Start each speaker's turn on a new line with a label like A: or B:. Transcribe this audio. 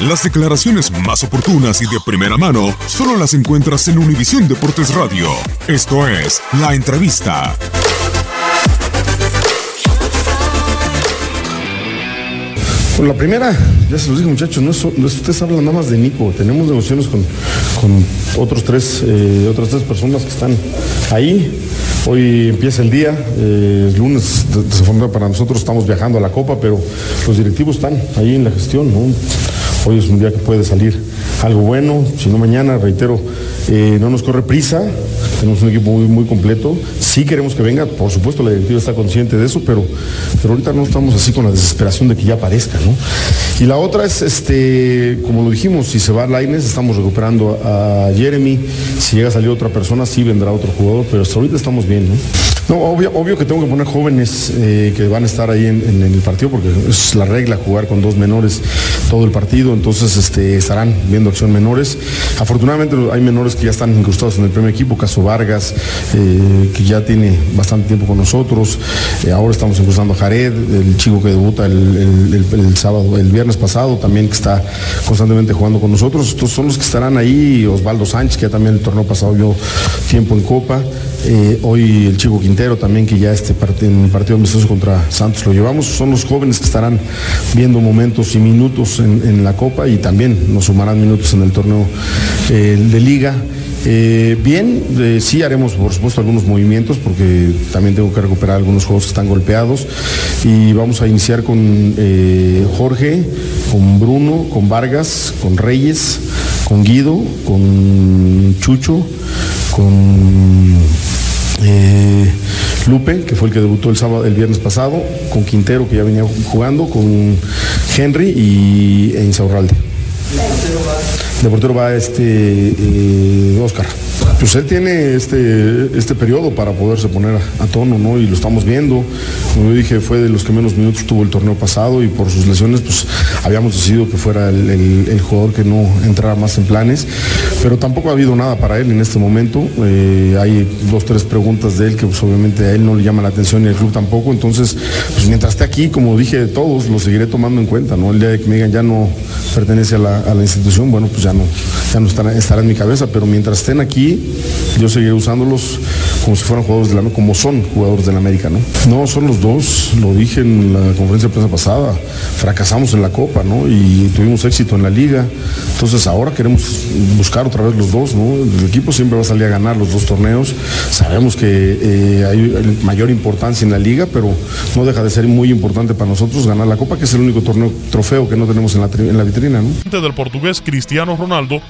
A: Las declaraciones más oportunas y de primera mano solo las encuentras en Univisión Deportes Radio. Esto es La Entrevista.
B: La primera, ya se los dije muchachos, no, es, no es- ustedes hablan nada más de Nico, tenemos negociaciones con, otros tres, eh, otras tres personas que están ahí. Hoy empieza el día, eh, el lunes de- desafortunadamente para nosotros estamos viajando a la Copa, pero los directivos están ahí en la gestión. Hoy es un día que puede salir algo bueno, si no mañana, reitero, eh, no nos corre prisa, tenemos un equipo muy, muy completo, sí queremos que venga, por supuesto la directiva está consciente de eso, pero, pero ahorita no estamos así con la desesperación de que ya aparezca, ¿no? Y la otra es, este, como lo dijimos, si se va Laines, estamos recuperando a Jeremy, si llega a salir otra persona, sí vendrá otro jugador, pero hasta ahorita estamos bien, ¿no? No, obvio, obvio que tengo que poner jóvenes eh, que van a estar ahí en, el partido, porque es la regla jugar con dos menores todo el partido, entonces este, estarán viendo acción menores. Afortunadamente hay menores que ya están incrustados en el primer equipo, caso Vargas, eh, que ya tiene bastante tiempo con nosotros. Eh, ahora estamos incrustando a Jared, el chico que debuta el, sábado, el viernes pasado, también que está constantemente jugando con nosotros. Estos son los que estarán ahí, Osvaldo Sánchez, que también el torneo pasado vio tiempo en Copa. Eh, hoy el chico Quintero también, que ya este en el partido amistoso contra Santos lo llevamos. Son los jóvenes que estarán viendo momentos y minutos en, en la Copa y también nos sumarán minutos en el torneo eh, de Liga. Eh, bien, eh, sí haremos por supuesto algunos movimientos porque también tengo que recuperar algunos juegos que están golpeados y vamos a iniciar con eh, Jorge, con Bruno, con Vargas, con Reyes, con Guido, con Chucho, con eh, Lupe, que fue el que debutó el sábado, el viernes pasado, con Quintero, que ya venía jugando, con Henry y e Insaurralde. De portero va este eh, Oscar. Pues él tiene este, este periodo para poderse poner a, tono, ¿no? Y lo estamos viendo. Como dije, fue de los que menos minutos tuvo el torneo pasado y por sus lesiones, pues habíamos decidido que fuera el, jugador que no entrara más en planes. Pero tampoco ha habido nada para él en este momento. Eh, hay dos, tres preguntas de él que pues, obviamente a él no le llama la atención y al club tampoco. Entonces, pues mientras esté aquí, como dije todos, lo seguiré tomando en cuenta, ¿no? El día de que me digan ya no pertenece a la, institución, bueno, pues ya no, ya no estará en mi cabeza, pero mientras estén aquí, yo seguiré usándolos como si fueran jugadores de la como son jugadores de la América, ¿no? No, son los dos, lo dije en la conferencia de prensa pasada, fracasamos en la Copa, ¿no? Y tuvimos éxito en la liga, entonces ahora queremos buscar otra vez los dos, ¿no? El equipo siempre va a salir a ganar los dos torneos, sabemos que eh, hay mayor importancia en la liga, pero no deja de ser muy importante para nosotros ganar la Copa, que es el único torneo, trofeo que no tenemos en la, en la vitrina, ¿no?
C: del portugués Cristiano Ronaldo